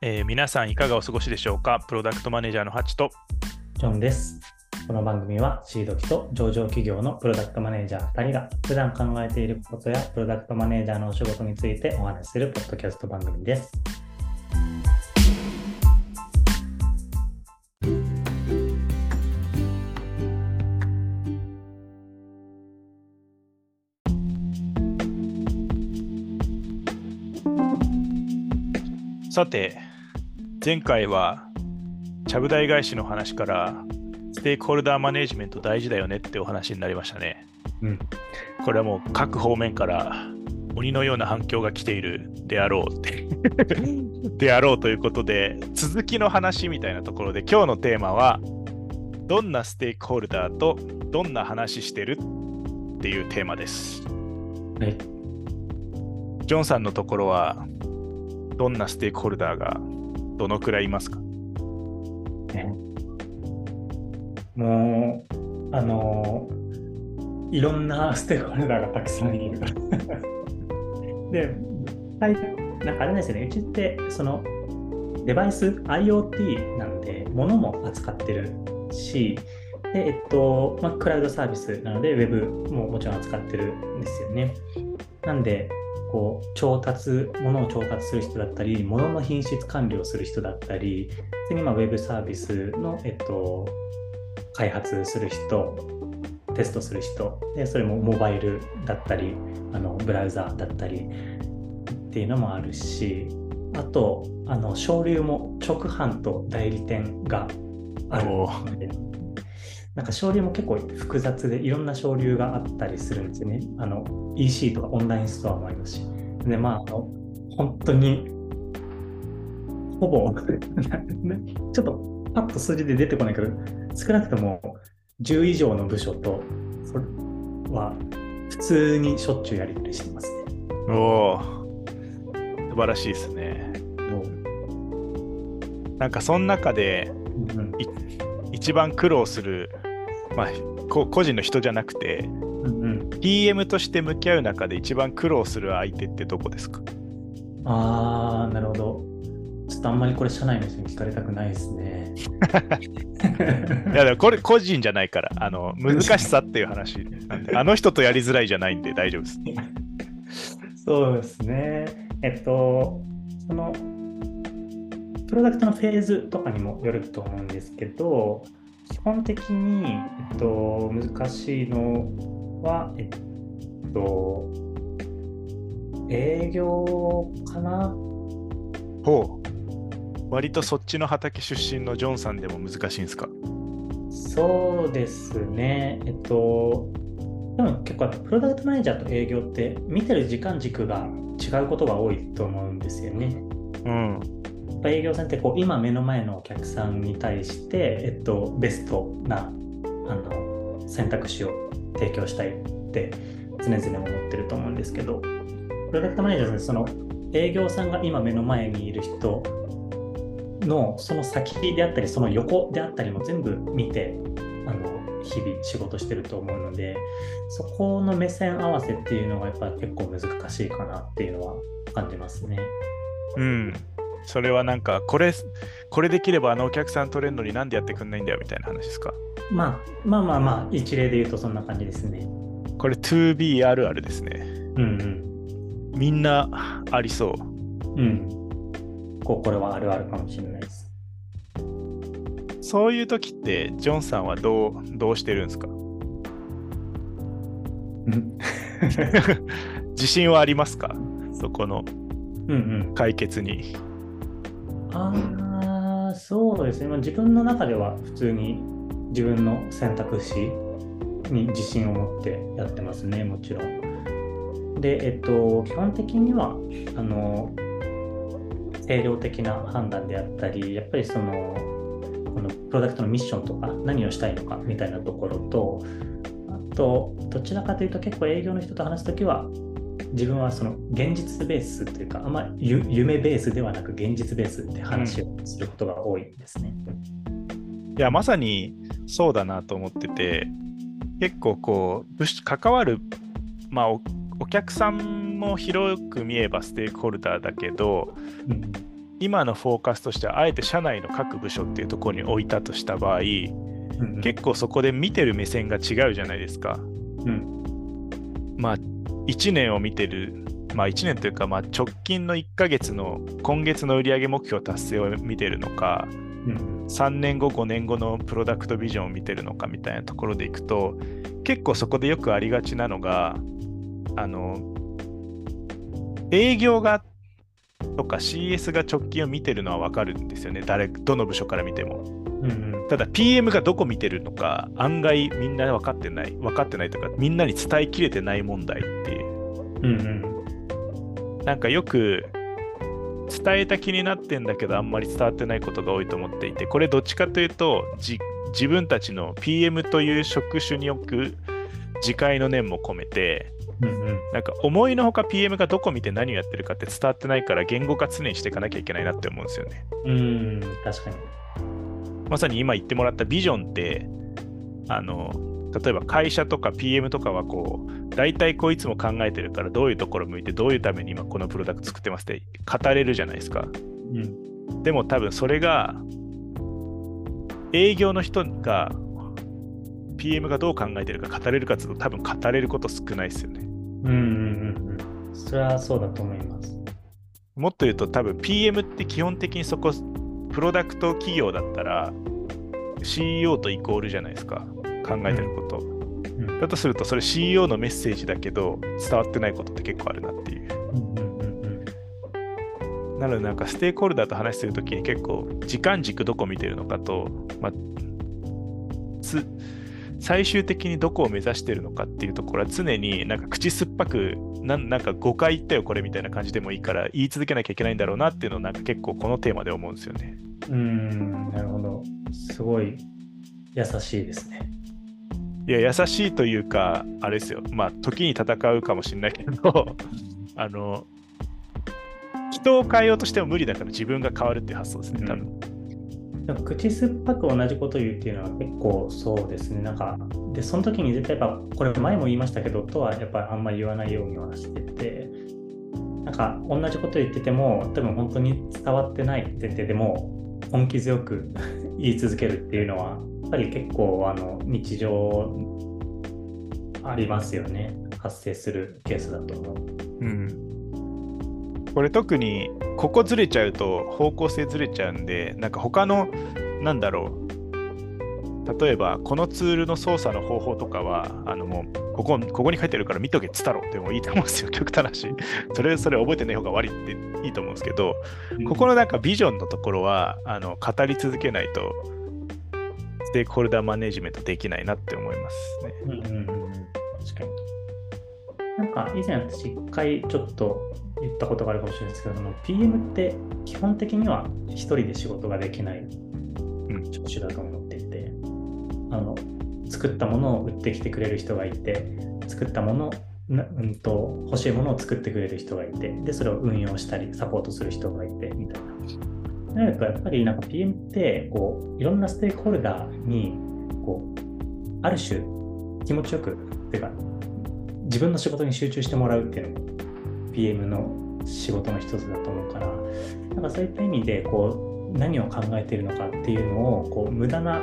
えー皆さんいかがお過ごしでしょうか？プロダクトマネージャーのハチとジョンです。この番組はシード機と上場企業のプロダクトマネージャー2人が普段考えていることやプロダクトマネージャーのお仕事についてお話しするポッドキャスト番組です。さて前回はちゃぶ台返しの話からステークホルダーマネジメント大事だよねってお話になりましたねうん。これはもう各方面から鬼のような反響が来ているであろうって であろうということで続きの話みたいなところで今日のテーマはどんなステークホルダーとどんな話してるっていうテーマですはい。ジョンさんのところはどんなステークホルダーがどのくらいいますか？ねもう、あのいろんなステークホルダーがたくさんいる。で、はい、なんかあれですよね、うちって、その、デバイス、IoT なんで、物も扱ってるし、で、えっと、まあ、クラウドサービスなので、ウェブももちろん扱ってるんですよね。なんで、こう、調達、物を調達する人だったり、物の品質管理をする人だったり、次にまあウェブサービスの、えっと、開発する人、テストする人、でそれもモバイルだったり、あのブラウザーだったりっていうのもあるし、あと、あの省流も直販と代理店があるおので、なんか省流も結構複雑でいろんな省流があったりするんですよね。あの EC とかオンラインストアもありますし。で、まあ、あの本当にほぼ ちょっとパッと数字で出てこないけど、少なくとも10以上の部署と、それは普通にしょっちゅうやり取りしてますね。おお素晴らしいですねなんかその中でうん一番苦労する、まあ、こ個人の人じゃなくてうんうん、PM として向き合う中で一番苦労する相手ってどこですか？あー、なるほど。ちょっとあんまりこれ社内の人に聞かれたくないですね。いやでもこれ個人じゃないからあの難しさっていう話なんであの人とやりづらいじゃないんで大丈夫です そうですね。えっと、その、プロダクトのフェーズとかにもよると思うんですけど、基本的に、えっと、難しいのは、えっと、営業かな？ほう割とそっちの畑出身のジョンさんでも難しいんですか？そうですね。えっと、でも結構プロダクトマネージャーと営業って見てる時間軸が違うことが多いと思うんですよね。うんやっぱ営業さんってこう今目の前のお客さんに対して、えっと、ベストなあの選択肢を提供したいって常々思ってると思うんですけどプロダクトマネージャーさんその営業さんが今目の前にいる人のその先であったりその横であったりも全部見てあの日々仕事してると思うのでそこの目線合わせっていうのがやっぱ結構難しいかなっていうのは感じますね。うんそれはなんかこれこれできればあのお客さん取れるのになんでやってくんないんだよみたいな話ですか？まあまあまあまあ一例で言うとそんな感じですね。これ 2B あるあるですねうんみんなありそううん。うん。こうこれはあるあるかもしれないです。そういう時ってジョンさんはどうどうしてるんですか？うん 自信はありますか？そこのうん。解決に。ああ、そうですね。まあ、自分の中では普通に自分の選択肢に自信を持ってやってますね、もちろん。で、えっと、基本的には、あの、定量的な判断であったり、やっぱりその、このプロダクトのミッションとか何をしたいのかみたいなところと、あと、どちらかというと結構営業の人と話すときは、自分はその現実ベースというか、あんまゆ夢ベースではなく現実ベースって話をすることが多いですね。いやまさにそうだなと思ってて結構こう関わる、まあ、おお客さんも広く見えばステークホルダーだけどうん今のフォーカスとしてはあえて社内の各部署っていうところに置いたとした場合、うんうん結構そこで見てる目線が違うじゃないですか。うんまあ1年を見てる、まあ1年というかまあ直近の1ヶ月の今月の売上目標達成を見てるのか、うん。3年後5年後のプロダクトビジョンを見てるのかみたいなところでいくと結構そこでよくありがちなのがあの営業がとか CS が直近を見てるのは分かるんですよね。誰どの部署から見ても。うんうんただ PM がどこ見てるのか案外みんな分かってない分かってないとかみんなに伝えきれてない問題っていう。うんうん。なんかよく伝えた気になってんだけどあんまり伝わってないことが多いと思っていてこれどっちかというとじ自分たちの PM という職種に置く自戒の念も込めてうんうん。なんか思いのほか PM がどこ見て何をやってるかって伝わってないから言語化常にしていかなきゃいけないなって思うんですよね。うん確かにまさに今言ってもらったビジョンってあの例えば会社とか PM とかはこう大体こういつも考えてるからどういうところ向いてどういうために今このプロダクト作ってますって語れるじゃないですか。うんでも多分それが営業の人が PM がどう考えてるか語れるかっていうと多分語れること少ないですよね。うんうんうんうんそれはそうだと思いますもっと言うと多分 PM って基本的にそこプロダクト企業だったら CEO とイコールじゃないですか考えてること。うんだとするとそれ CEO のメッセージだけど伝わってないことって結構あるなっていう。なのでなんかステークホルダーと話するときに結構時間軸どこ見てるのかと、まあ、つ最終的にどこを目指してるのかっていうところは常になんか口酸っぱくなんなんか5回言ったよこれみたいな感じでもいいから言い続けなきゃいけないんだろうなっていうのをなんか結構このテーマで思うんですよね。うーん、なるほど。すごい優しいですね。いや優しいというかあれですよまあ時に戦うかもしれないけど あの人を変えようとしても無理だから自分が変わるっていう発想ですね多分。なんか口酸っぱく同じこと言うっていうのは結構そうですね。なんか、で、その時に絶対やっぱ、これ前も言いましたけど、とはやっぱりあんまり言わないようにはしてて、なんか同じこと言ってても、多分本当に伝わってないって言ってても、根気強く言い続けるっていうのは、やっぱり結構あの日常ありますよね。発生するケースだと思う。うん、これ特にここずれちゃうと方向性ずれちゃうんでなんか他のなんだろう例えばこのツールの操作の方法とかはあのもうここここに書いてるから見とけっつったろ。ってもいいと思うんですよ。極端なしそれそれ覚えてない方が悪いっていいと思うんですけどここのなんかビジョンのところはあの語り続けないとステークホルダーマネジメントできないなって思いますね。うんうんうんうん、確かに。なんか以前私一回ちょっと言ったことがあるかもしれないですけど、その PM って基本的には一人で仕事ができないん。職種だと思っていて、あの作ったものを売ってきてくれる人がいて、作ったものなうんと欲しいものを作ってくれる人がいて、でそれを運用したりサポートする人がいてみたいな。なるとやっぱりなんか PM ってこういろんなステークホルダーにこうある種気持ちよくっていうか自分の仕事に集中してもらうっていうのも PM の仕事の一つだと思うからなんかそういった意味でこう何を考えているのかっていうのをこう無駄な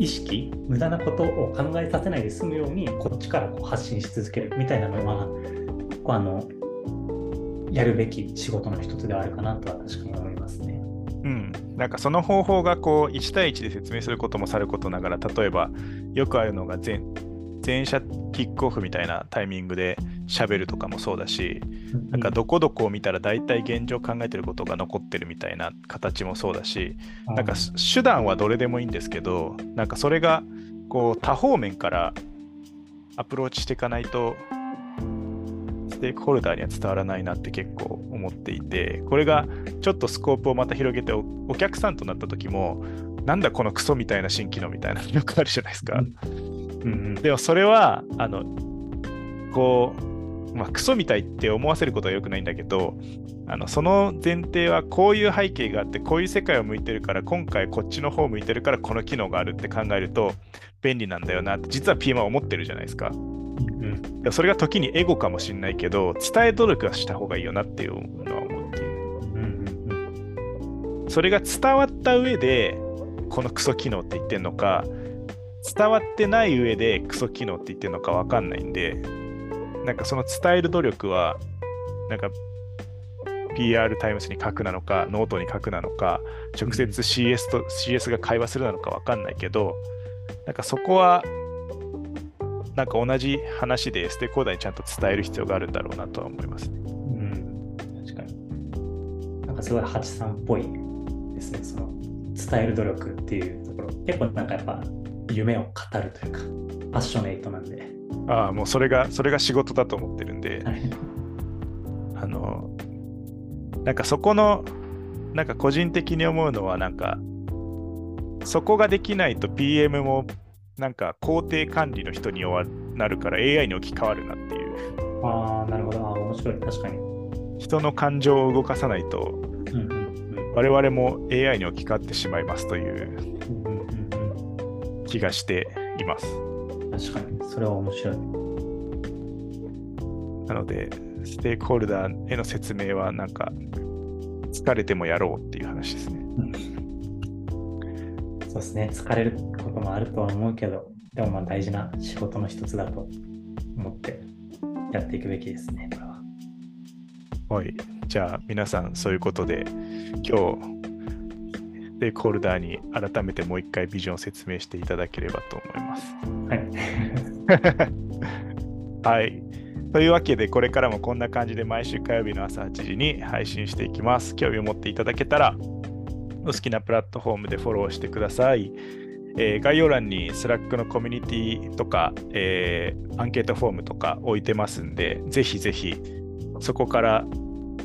意識無駄なことを考えさせないで済むようにこっちからこう発信し続けるみたいなのはあのやるべき仕事の一つではあるかなとは確かに思いますね。うん、なんかその方法がこう1対1で説明することもさることながら例えばよくあるのが前前者キックオフみたいなタイミングで喋るとかもそうだしなんかどこどこを見たら大体現状考えてることが残ってるみたいな形もそうだしなんか手段はどれでもいいんですけどなんかそれがこう多方面からアプローチしていかないとステークホルダーには伝わらないなって結構思っていてこれがちょっとスコープをまた広げておお客さんとなった時もなんだこのクソみたいな新機能みたいなのよくあるじゃないですか。うんうんでもそれはあのこう、まあ、クソみたいって思わせることは良くないんだけどあのその前提はこういう背景があってこういう世界を向いてるから今回こっちの方向いてるからこの機能があるって考えると便利なんだよなって実は PM は思ってるじゃないですか。うんそれが時にエゴかもしれないけど伝え努力はした方がいいよなっていうのは思うっていう。うんうんうんそれが伝わった上で、このクソ機能って言ってんのか、伝わってない上でクソ機能って言ってるのか分かんないんで、なんかその伝える努力は、なんか PR タイムスに書くなのか、ノートに書くなのか、直接 CS と CS が会話するなのか分かんないけど、なんかそこは、なんか同じ話でステークホルダーにちゃんと伝える必要があるんだろうなとは思いますね。うん、確かに。なんかすごいハチさんっぽいですね、その伝える努力っていうところ。結構なんかやっぱ夢を語るというか、パッショネイトなんで。ああ、もうそれが、それが仕事だと思ってるんで、はいあの、なんかそこの、なんか個人的に思うのは、なんか、そこができないと PM も、なんか工程管理の人に弱なるから AI に置き換わるなっていう。ああ、なるほど。ああ、面白い。確かに。人の感情を動かさないと、うんうんうん我々も AI に置き換わってしまいますといううん気がしています。うん確かに。それは面白い。なので、ステークホルダーへの説明は、なんか、疲れてもやろうっていう話ですね。そうですね。疲れることもあるとは思うけど、でもまあ大事な仕事の一つだと思ってやっていくべきですね、これは。はい。じゃあ、皆さん、そういうことで、今日、ステールダーに改めてもう一回ビジョンを説明していただければと思います。はい。はい。というわけで、これからもこんな感じで毎週火曜日の朝8時に配信していきます。興味を持っていただけたら、お好きなプラットフォームでフォローしてください。えー概要欄に Slack のコミュニティとか、えーアンケートフォームとか置いてますんで、ぜひぜひそこから、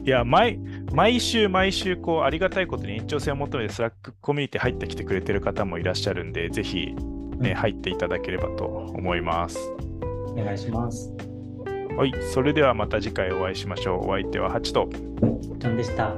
いや、毎毎週毎週こうありがたいことに延長線を求めて Slack コミュニティ入ってきてくれてる方もいらっしゃるんで、ぜひ、ね、入っていただければと思います。お願いします。はい、それではまた次回お会いしましょう。お相手はハチと。ちゃんでした。